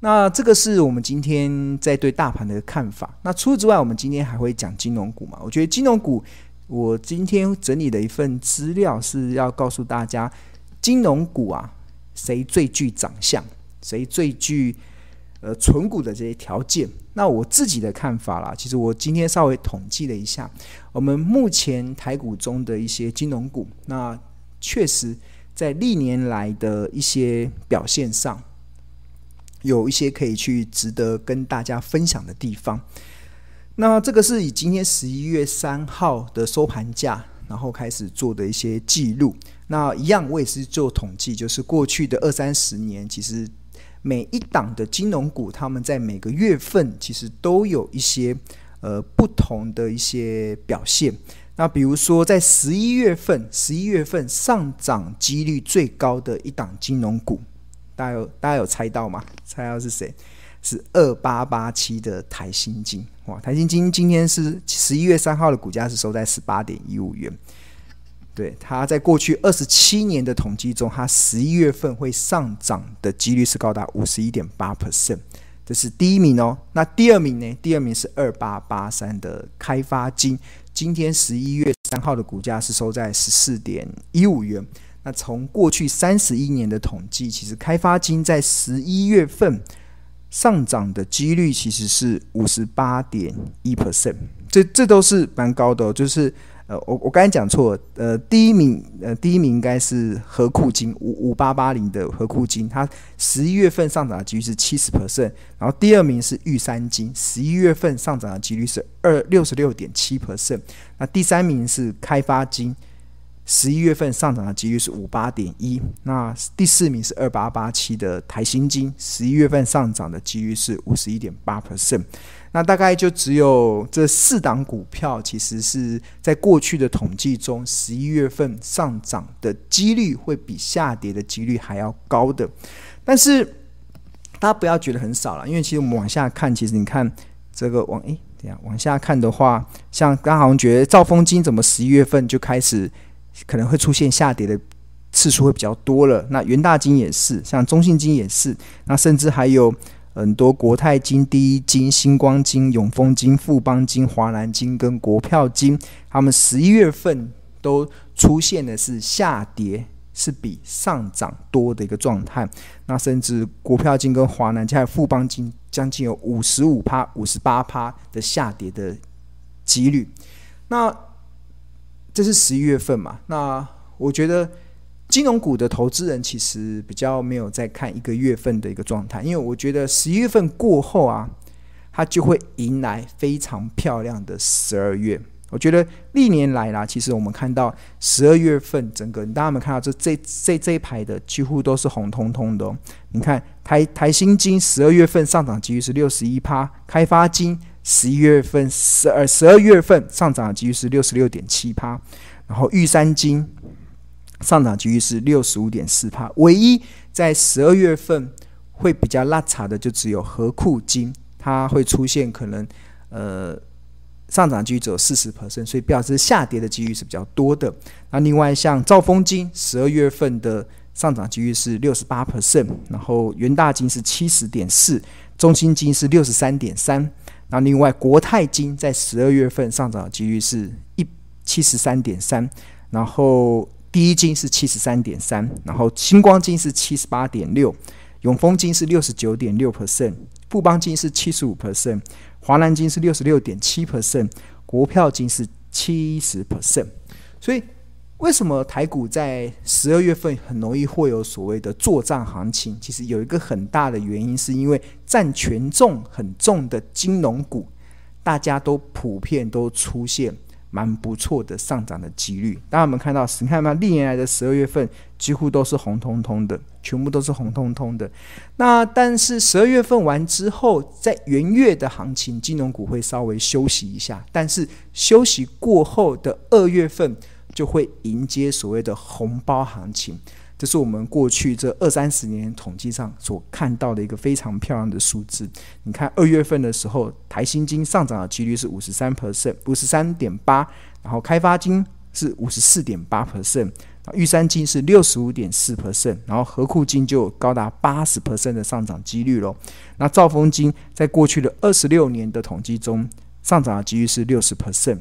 那这个是我们今天在对大盘的看法。那除此之外，我们今天还会讲金融股嘛？我觉得金融股，我今天整理的一份资料是要告诉大家，金融股啊，谁最具长相，谁最具呃存股的这些条件。那我自己的看法啦，其实我今天稍微统计了一下，我们目前台股中的一些金融股，那确实。在历年来的一些表现上，有一些可以去值得跟大家分享的地方。那这个是以今天十一月三号的收盘价，然后开始做的一些记录。那一样，我也是做统计，就是过去的二三十年，其实每一档的金融股，他们在每个月份其实都有一些呃不同的一些表现。那比如说，在十一月份，十一月份上涨几率最高的一档金融股，大家有大家有猜到吗？猜到是谁？是二八八七的台新金。哇，台新金今天是十一月三号的股价是收在十八点一五元。对，它在过去二十七年的统计中，它十一月份会上涨的几率是高达五十一点八 percent，这是第一名哦。那第二名呢？第二名是二八八三的开发金。今天十一月三号的股价是收在十四点一五元。那从过去三十一年的统计，其实开发金在十一月份上涨的几率其实是五十八点一 percent，这这都是蛮高的哦，就是。呃，我我刚才讲错，呃，第一名，呃，第一名应该是合库金五五八八零的合库金，它十一月份上涨的几率是七十 percent，然后第二名是玉山金，十一月份上涨的几率是二六十六点七 percent，那第三名是开发金，十一月份上涨的几率是五八点一，那第四名是二八八七的台新金，十一月份上涨的几率是五十一点八 percent。那大概就只有这四档股票，其实是在过去的统计中，十一月份上涨的几率会比下跌的几率还要高的。但是大家不要觉得很少了，因为其实我们往下看，其实你看这个往诶，等下往下看的话，像刚好像觉得兆丰金怎么十一月份就开始可能会出现下跌的次数会比较多了。那元大金也是，像中信金也是，那甚至还有。很多国泰金、第一金、星光金、永丰金、富邦金、华南金跟国票金，他们十一月份都出现的是下跌，是比上涨多的一个状态。那甚至国票金跟华南金还有富邦金，将近有五十五趴、五十八趴的下跌的几率。那这是十一月份嘛？那我觉得。金融股的投资人其实比较没有在看一个月份的一个状态，因为我觉得十一月份过后啊，它就会迎来非常漂亮的十二月。我觉得历年来啦，其实我们看到十二月份整个，大家有没有看到这这这这一排的几乎都是红彤彤的哦。你看台台新金十二月份上涨几率是六十一趴，开发金十一月份十二十二月份上涨的几率是六十六点七趴，然后玉山金。上涨几率是六十五点四趴，唯一在十二月份会比较拉差的就只有合库金，它会出现可能呃上涨几率只有四十 percent，所以表示下跌的几率是比较多的。那另外像兆丰金十二月份的上涨几率是六十八 percent，然后元大金是七十点四，中心金是六十三点三，那另外国泰金在十二月份上涨的几率是一七十三点三，然后。第一金是七十三点三，然后星光金是七十八点六，永丰金是六十九点六 percent，富邦金是七十五 percent，华南金是六十六点七 percent，国票金是七十 percent。所以，为什么台股在十二月份很容易会有所谓的作帐行情？其实有一个很大的原因，是因为占权重很重的金融股，大家都普遍都出现。蛮不错的上涨的几率，大家有没有看到？你看嘛，历年来的十二月份几乎都是红彤彤的，全部都是红彤彤的。那但是十二月份完之后，在元月的行情，金融股会稍微休息一下，但是休息过后的二月份就会迎接所谓的红包行情。这是我们过去这二三十年统计上所看到的一个非常漂亮的数字。你看二月份的时候，台新金上涨的几率是五十三 percent，五十三点八，然后开发金是五十四点八 percent，玉山金是六十五点四 percent，然后合库金就高达八十 percent 的上涨几率喽。那兆丰金在过去的二十六年的统计中，上涨的几率是六十 percent。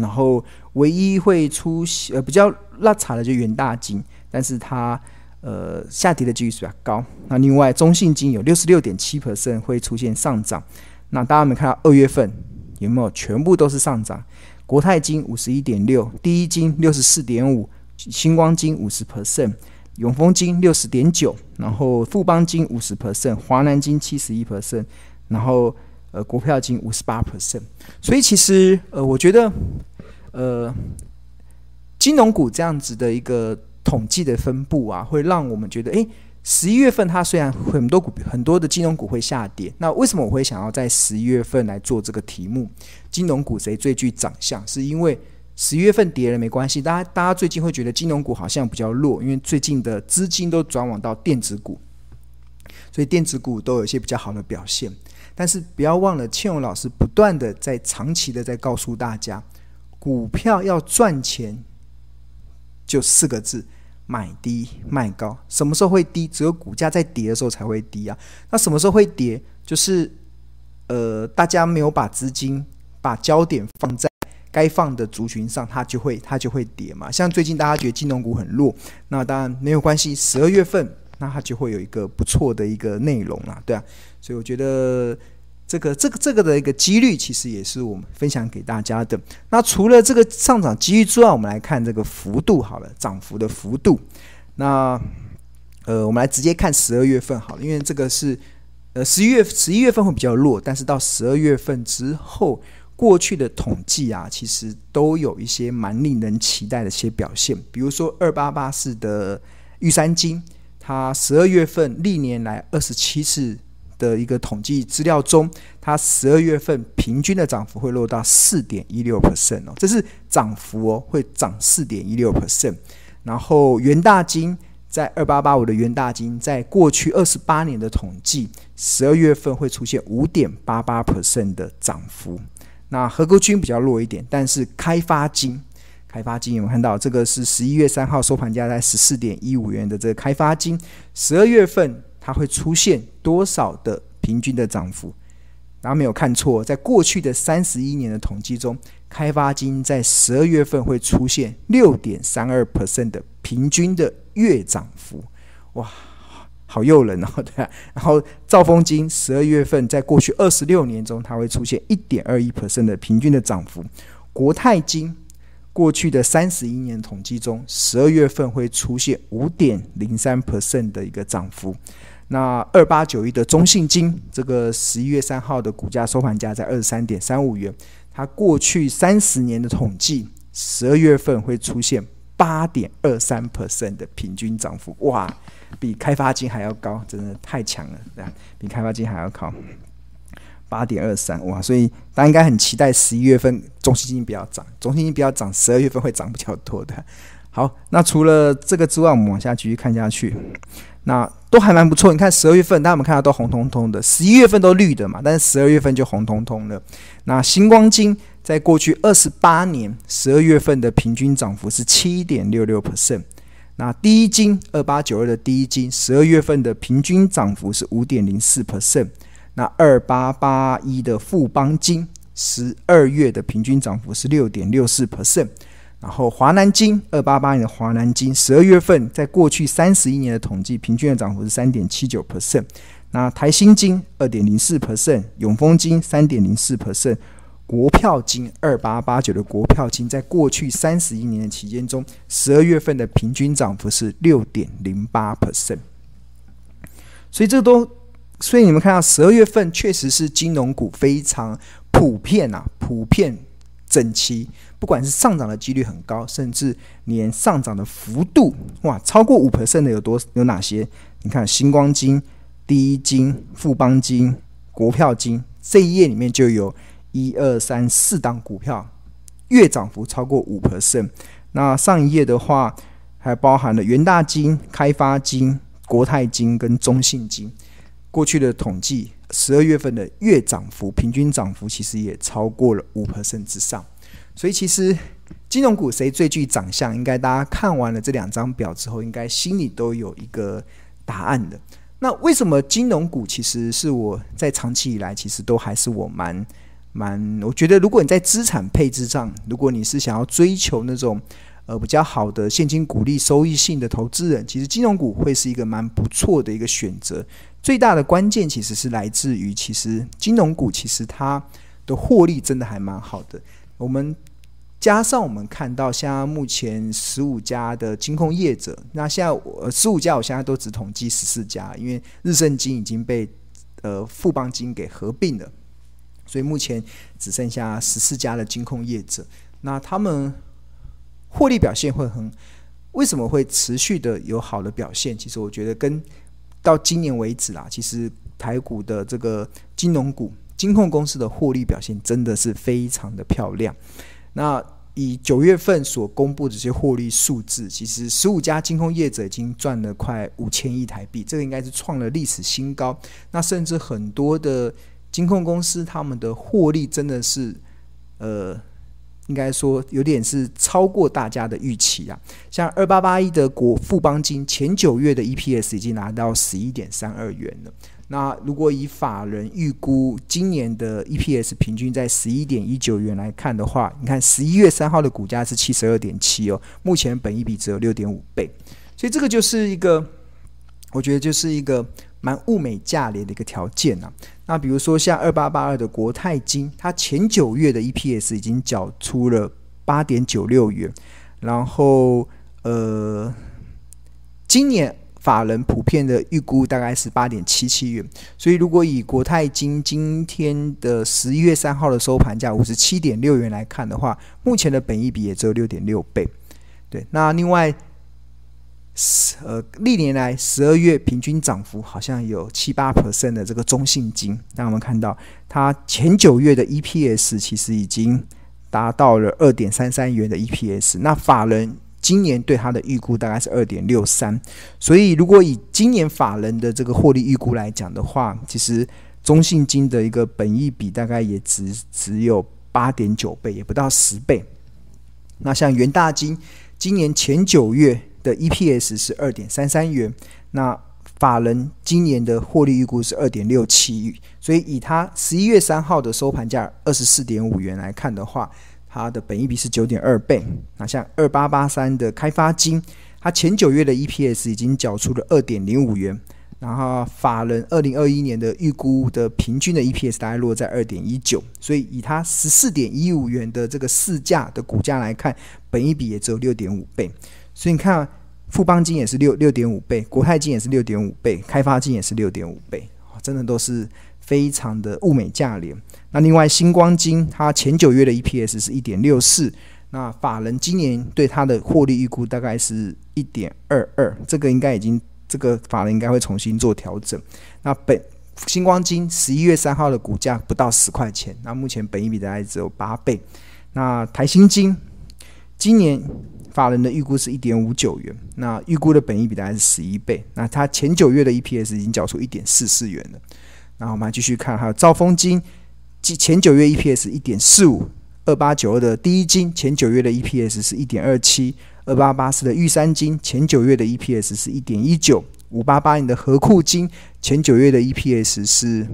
然后唯一会出现呃比较落差的就元大金，但是它呃下跌的几率是比较高。那另外中信金有六十六点七 percent 会出现上涨。那大家有没有看到二月份有没有全部都是上涨？国泰金五十一点六，第一金六十四点五。星光金五十 percent，永丰金六十点九，然后富邦金五十 percent，华南金七十一 percent，然后呃国票金五十八 percent。所以其实呃我觉得呃金融股这样子的一个统计的分布啊，会让我们觉得，诶，十一月份它虽然很多股很多的金融股会下跌，那为什么我会想要在十一月份来做这个题目？金融股谁最具长相？是因为。十一月份跌了没关系，大家大家最近会觉得金融股好像比较弱，因为最近的资金都转往到电子股，所以电子股都有一些比较好的表现。但是不要忘了，庆荣老师不断的在长期的在告诉大家，股票要赚钱就四个字：买低卖高。什么时候会低？只有股价在跌的时候才会低啊。那什么时候会跌？就是呃，大家没有把资金把焦点放在。该放的族群上，它就会它就会跌嘛。像最近大家觉得金融股很弱，那当然没有关系。十二月份，那它就会有一个不错的一个内容啊，对啊。所以我觉得这个这个这个的一个几率，其实也是我们分享给大家的。那除了这个上涨几率之外，我们来看这个幅度好了，涨幅的幅度。那呃，我们来直接看十二月份好了，因为这个是呃十一月十一月份会比较弱，但是到十二月份之后。过去的统计啊，其实都有一些蛮令人期待的一些表现。比如说二八八四的玉山金，它十二月份历年来二十七次的一个统计资料中，它十二月份平均的涨幅会落到四点一六 percent 哦，这是涨幅哦，会涨四点一六 percent。然后元大金在二八八五的元大金，在过去二十八年的统计，十二月份会出现五点八八 percent 的涨幅。那合格金比较弱一点，但是开发金，开发金有没有看到？这个是十一月三号收盘价在十四点一五元的这个开发金，十二月份它会出现多少的平均的涨幅？然后没有看错，在过去的三十一年的统计中，开发金在十二月份会出现六点三二 percent 的平均的月涨幅，哇！好诱人哦，对啊。然后兆丰金十二月份在过去二十六年中，它会出现一点二一 percent 的平均的涨幅。国泰金过去的三十一年统计中，十二月份会出现五点零三 percent 的一个涨幅。那二八九一的中信金，这个十一月三号的股价收盘价在二十三点三五元，它过去三十年的统计，十二月份会出现八点二三 percent 的平均涨幅。哇！比开发金还要高，真的太强了，对？比开发金还要高，八点二三哇！所以大家应该很期待十一月份中信金不要涨，中信金不要涨，十二月份会涨比较多的。好，那除了这个之外，我们往下继续看下去，那都还蛮不错。你看十二月份，大家有没有看到都红彤彤的，十一月份都绿的嘛，但是十二月份就红彤彤的。那星光金在过去二十八年十二月份的平均涨幅是七点六六 percent。那第一金二八九二的第一金，十二月份的平均涨幅是五点零四 percent。那二八八一的富邦金，十二月的平均涨幅是六点六四 percent。然后华南金二八八年的华南金，十二月份在过去三十一年的统计，平均的涨幅是三点七九 percent。那台新金二点零四 percent，永丰金三点零四 percent。国票金二八八九的国票金，在过去三十一年的期间中，十二月份的平均涨幅是六点零八 percent。所以这都，所以你们看到十二月份确实是金融股非常普遍啊，普遍整齐，不管是上涨的几率很高，甚至连上涨的幅度哇超过五 percent 的有多有哪些？你看星光金、第一金、富邦金、国票金这一页里面就有。一二三四档股票月涨幅超过五 percent，那上一页的话还包含了元大金、开发金、国泰金跟中信金。过去的统计，十二月份的月涨幅平均涨幅其实也超过了五 percent 之上。所以其实金融股谁最具长相？应该大家看完了这两张表之后，应该心里都有一个答案的。那为什么金融股其实是我在长期以来其实都还是我蛮蛮？我觉得如果你在资产配置上，如果你是想要追求那种呃比较好的现金股利收益性的投资人，其实金融股会是一个蛮不错的一个选择。最大的关键其实是来自于，其实金融股其实它的获利真的还蛮好的。我们加上我们看到，像目前十五家的金控业者，那现在我十五家，我现在都只统计十四家，因为日盛金已经被呃富邦金给合并了，所以目前只剩下十四家的金控业者。那他们获利表现会很，为什么会持续的有好的表现？其实我觉得跟到今年为止啦，其实台股的这个金融股、金控公司的获利表现真的是非常的漂亮。那以九月份所公布的这些获利数字，其实十五家金控业者已经赚了快五千亿台币，这个应该是创了历史新高。那甚至很多的金控公司，他们的获利真的是，呃。应该说有点是超过大家的预期啊，像二八八一的国富邦金前九月的 EPS 已经拿到十一点三二元了。那如果以法人预估今年的 EPS 平均在十一点一九元来看的话，你看十一月三号的股价是七十二点七哦，目前本益比只有六点五倍，所以这个就是一个，我觉得就是一个蛮物美价廉的一个条件呐、那比如说像二八八二的国泰金，它前九月的 EPS 已经缴出了八点九六元，然后呃，今年法人普遍的预估大概是八点七七元，所以如果以国泰金今天的十一月三号的收盘价五十七点六元来看的话，目前的本益比也只有六点六倍。对，那另外。十呃，历年来十二月平均涨幅好像有七八 percent 的这个中信金，让我们看到它前九月的 EPS 其实已经达到了二点三三元的 EPS。那法人今年对它的预估大概是二点六三，所以如果以今年法人的这个获利预估来讲的话，其实中信金的一个本益比大概也只只有八点九倍，也不到十倍。那像元大金今年前九月。的 EPS 是二点三三元，那法人今年的获利预估是二点六七亿，所以以它十一月三号的收盘价二十四点五元来看的话，它的本益比是九点二倍。那像二八八三的开发金，它前九月的 EPS 已经缴出了二点零五元，然后法人二零二一年的预估的平均的 EPS 大概落在二点一九，所以以它十四点一五元的这个市价的股价来看，本益比也只有六点五倍。所以你看，富邦金也是六六点五倍，国泰金也是六点五倍，开发金也是六点五倍，真的都是非常的物美价廉。那另外星光金，它前九月的 EPS 是一点六四，那法人今年对它的获利预估大概是一点二二，这个应该已经这个法人应该会重新做调整。那本星光金十一月三号的股价不到十块钱，那目前本益比大概只有八倍。那台新金今年。法人的预估是一点五九元，那预估的本益比大概是十一倍。那它前九月的 EPS 已经缴出一点四四元了。然后我们继续看，还有兆丰金，前九月 EPS 一点四五，二八九二的第一金前九月的 EPS 是一点二七，二八八四的玉山金前九月的 EPS 是一点一九，五八八零的合库金前九月的 EPS 是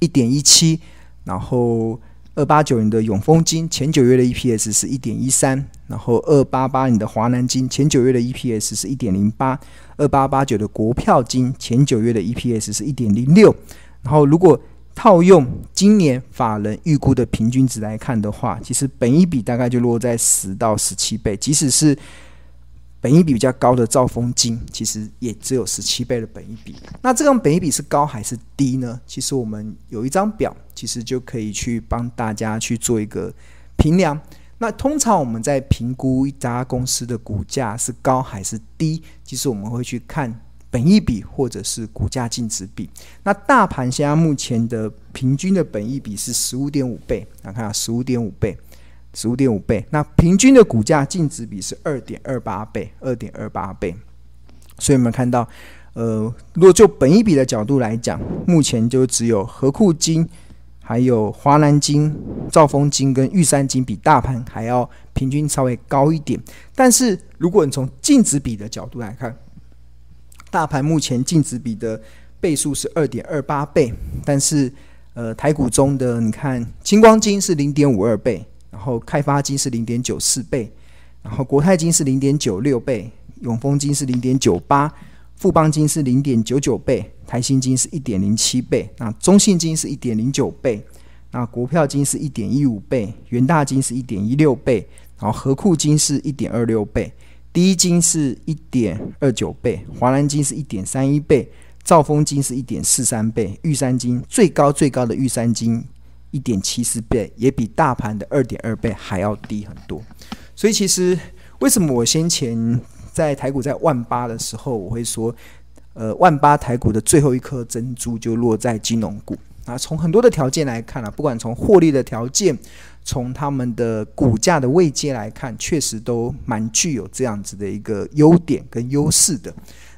一点一七，然后。二八九零的永丰金前九月的 EPS 是一点一三，然后二八八零的华南金前九月的 EPS 是一点零八，二八八九的国票金前九月的 EPS 是一点零六，然后如果套用今年法人预估的平均值来看的话，其实本益比大概就落在十到十七倍，即使是。本益比比较高的兆丰金，其实也只有十七倍的本益比。那这种本益比是高还是低呢？其实我们有一张表，其实就可以去帮大家去做一个评量。那通常我们在评估一家公司的股价是高还是低，其实我们会去看本益比或者是股价净值比。那大盘现在目前的平均的本益比是十五点五倍，来看下十五点五倍。十五点五倍，那平均的股价净值比是二点二八倍，二点二八倍。所以我们看到，呃，如果就本益比的角度来讲，目前就只有合库金，还有华南金、兆丰金跟玉山金比大盘还要平均稍微高一点。但是如果你从净值比的角度来看，大盘目前净值比的倍数是二点二八倍，但是呃台股中的你看清光金是零点五二倍，然后开发金是零点九四倍，然后国泰金是零点九六倍，永丰金是零点九八。富邦金是零点九九倍，台新金是一点零七倍，那中信金是一点零九倍，那国票金是一点一五倍，元大金是一点一六倍，然后合库金是一点二六倍，第一金是一点二九倍，华南金是一点三一倍，兆丰金是一点四三倍，玉山金最高最高的玉山金一点七四倍，也比大盘的二点二倍还要低很多。所以其实为什么我先前？在台股在万八的时候，我会说，呃，万八台股的最后一颗珍珠就落在金融股啊。从很多的条件来看啊，不管从获利的条件，从他们的股价的位阶来看，确实都蛮具有这样子的一个优点跟优势的。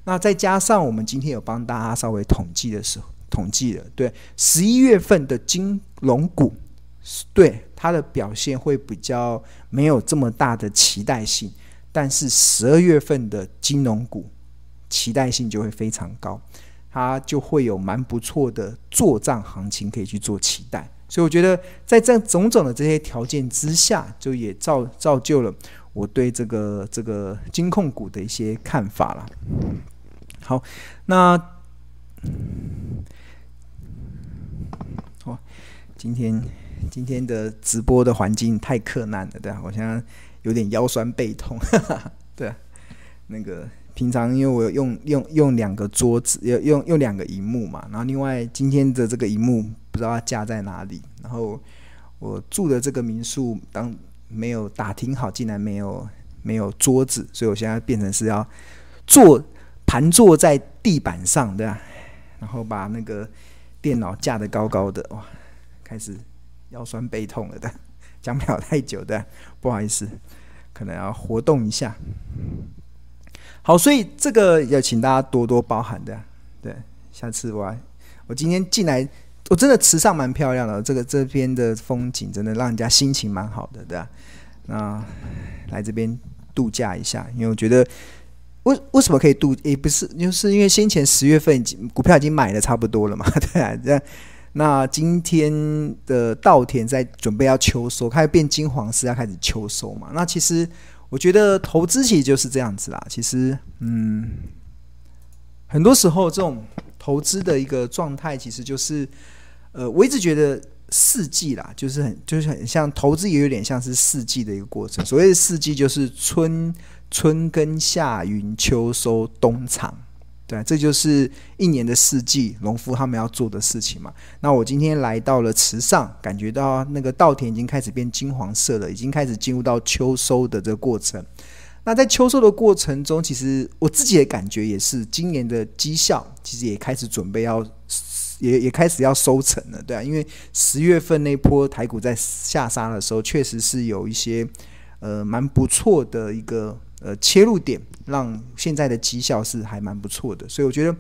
那再加上我们今天有帮大家稍微统计的时候，统计了，对十一月份的金融股，对它的表现会比较没有这么大的期待性。但是十二月份的金融股期待性就会非常高，它就会有蛮不错的做账行情可以去做期待，所以我觉得在这种种的这些条件之下，就也造造就了我对这个这个金控股的一些看法了。好，那哦，今天今天的直播的环境太困难了，对啊，我现在。有点腰酸背痛，哈哈，对，那个平常因为我用用用两个桌子，用用用两个荧幕嘛，然后另外今天的这个荧幕不知道它架在哪里，然后我住的这个民宿当没有打听好，竟然没有没有桌子，所以我现在变成是要坐盘坐在地板上，对吧？然后把那个电脑架得高高的，哇，开始腰酸背痛了的。讲不了太久的，不好意思，可能要活动一下。好，所以这个要请大家多多包涵的。对，下次我我今天进来，我真的池上蛮漂亮的，这个这边的风景真的让人家心情蛮好的，对吧？那来这边度假一下，因为我觉得为为什么可以度？也不是，就是因为先前十月份股票已经买的差不多了嘛，对啊，这样。那今天的稻田在准备要秋收，开始变金黄色，要开始秋收嘛。那其实我觉得投资其实就是这样子啦。其实，嗯，很多时候这种投资的一个状态，其实就是，呃，我一直觉得四季啦，就是很就是很像投资，也有点像是四季的一个过程。所谓的四季，就是春春耕、夏耘、秋收、冬藏。对，这就是一年的四季，农夫他们要做的事情嘛。那我今天来到了池上，感觉到那个稻田已经开始变金黄色了，已经开始进入到秋收的这个过程。那在秋收的过程中，其实我自己的感觉也是，今年的绩效其实也开始准备要，也也开始要收成了，对啊，因为十月份那波台股在下杀的时候，确实是有一些呃蛮不错的一个呃切入点。让现在的绩效是还蛮不错的，所以我觉得，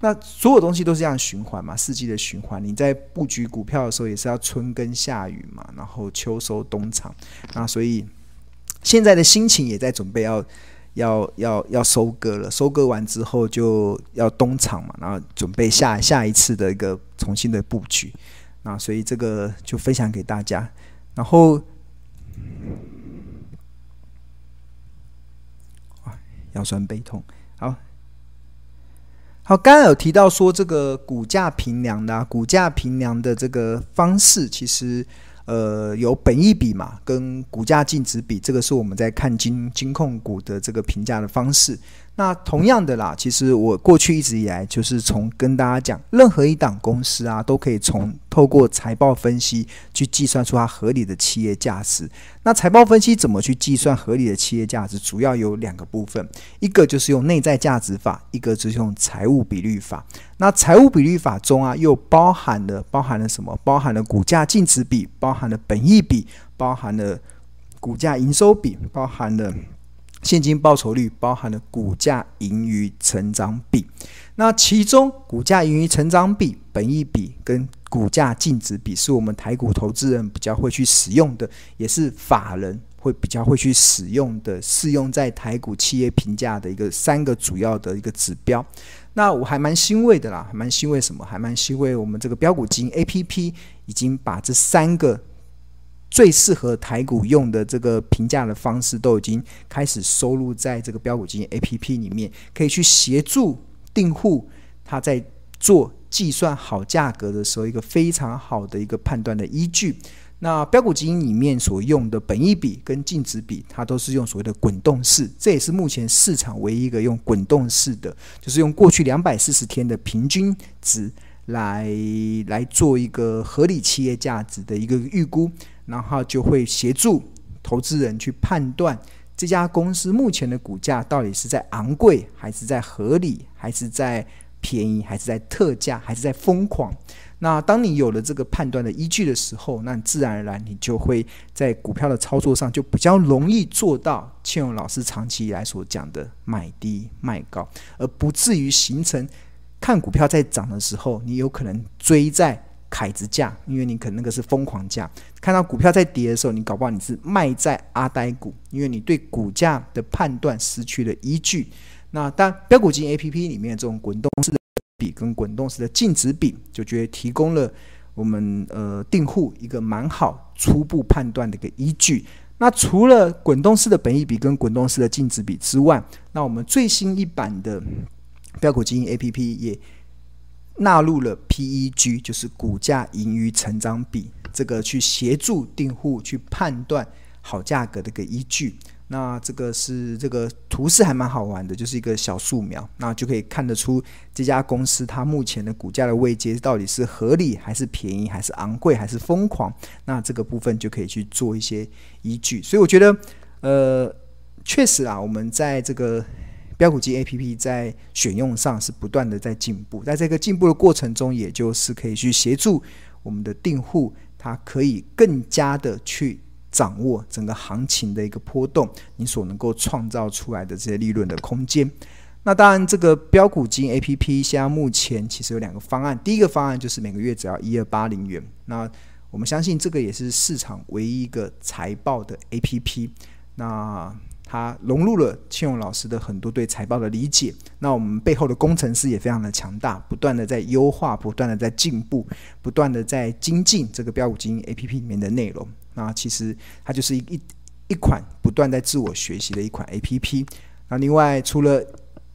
那所有东西都是这样循环嘛，四季的循环。你在布局股票的时候，也是要春耕夏耘嘛，然后秋收冬藏。那所以现在的心情也在准备要要要要收割了，收割完之后就要冬藏嘛，然后准备下下一次的一个重新的布局。那所以这个就分享给大家，然后。腰酸背痛，好，好，刚刚有提到说这个股价平量的、啊，股价平量的这个方式，其实呃有本益比嘛，跟股价净值比，这个是我们在看金金控股的这个评价的方式。那同样的啦，其实我过去一直以来就是从跟大家讲，任何一档公司啊，都可以从透过财报分析去计算出它合理的企业价值。那财报分析怎么去计算合理的企业价值？主要有两个部分，一个就是用内在价值法，一个就是用财务比率法。那财务比率法中啊，又包含了包含了什么？包含了股价净值比，包含了本益比，包含了股价营收比，包含了。现金报酬率包含了股价盈余成长比，那其中股价盈余成长比、本益比跟股价净值比，是我们台股投资人比较会去使用的，也是法人会比较会去使用的，适用在台股企业评价的一个三个主要的一个指标。那我还蛮欣慰的啦，还蛮欣慰什么？还蛮欣慰我们这个标股基金 APP 已经把这三个最适合台股用的这个评价的方式，都已经开始收录在这个标股基金 APP 里面，可以去协助订户他在做。计算好价格的时候，一个非常好的一个判断的依据。那标股基金里面所用的本益比跟净值比，它都是用所谓的滚动式，这也是目前市场唯一一个用滚动式的，就是用过去两百四十天的平均值来来做一个合理企业价值的一个预估，然后就会协助投资人去判断这家公司目前的股价到底是在昂贵，还是在合理，还是在。便宜还是在特价，还是在疯狂？那当你有了这个判断的依据的时候，那自然而然你就会在股票的操作上就比较容易做到庆荣老师长期以来所讲的买低卖高，而不至于形成看股票在涨的时候，你有可能追在凯子价，因为你可能那个是疯狂价；看到股票在跌的时候，你搞不好你是卖在阿呆股，因为你对股价的判断失去了依据。那当然，飙股基金 A P P 里面这种滚动式的比跟滚动式的净值比，就觉得提供了我们呃订户一个蛮好初步判断的一个依据。那除了滚动式的本益比跟滚动式的净值比之外，那我们最新一版的标股基金 A P P 也纳入了 P E G，就是股价盈余成长比，这个去协助订户去判断好价格的一个依据。那这个是这个图示还蛮好玩的，就是一个小树苗，那就可以看得出这家公司它目前的股价的位阶到底是合理还是便宜，还是昂贵还是疯狂。那这个部分就可以去做一些依据。所以我觉得，呃，确实啊，我们在这个标股基 APP 在选用上是不断的在进步，在这个进步的过程中，也就是可以去协助我们的订户，他可以更加的去。掌握整个行情的一个波动，你所能够创造出来的这些利润的空间。那当然，这个标股金 APP 现在目前其实有两个方案。第一个方案就是每个月只要一二八零元。那我们相信这个也是市场唯一一个财报的 APP。那它融入了庆勇老师的很多对财报的理解，那我们背后的工程师也非常的强大，不断的在优化，不断的在进步，不断的在精进这个标股精英 APP 里面的内容。那其实它就是一一一款不断在自我学习的一款 APP。那另外除了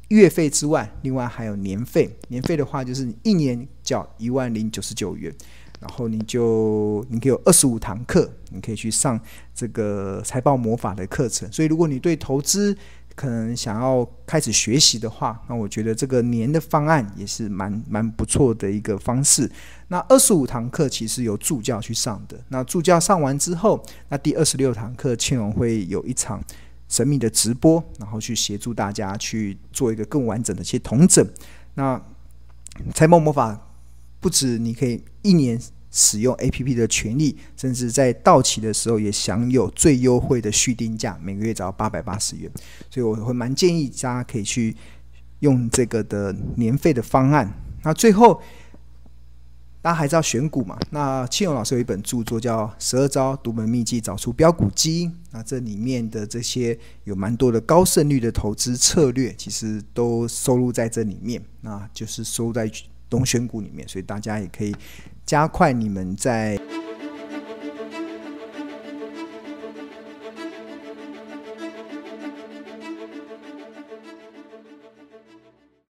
月费之外，另外还有年费。年费的话就是一年缴一万零九十九元。然后你就你可以有二十五堂课，你可以去上这个财报魔法的课程。所以，如果你对投资可能想要开始学习的话，那我觉得这个年的方案也是蛮蛮不错的一个方式。那二十五堂课其实由助教去上的。那助教上完之后，那第二十六堂课庆荣会有一场神秘的直播，然后去协助大家去做一个更完整的一些统整。那财报魔法。不止你可以一年使用 APP 的权利，甚至在到期的时候也享有最优惠的续订价，每个月只要八百八十元。所以我会蛮建议大家可以去用这个的年费的方案。那最后，大家还是要选股嘛？那庆荣老师有一本著作叫《十二招独门秘籍找出标股基因》，那这里面的这些有蛮多的高胜率的投资策略，其实都收录在这里面。那就是收在。东选股里面，所以大家也可以加快你们在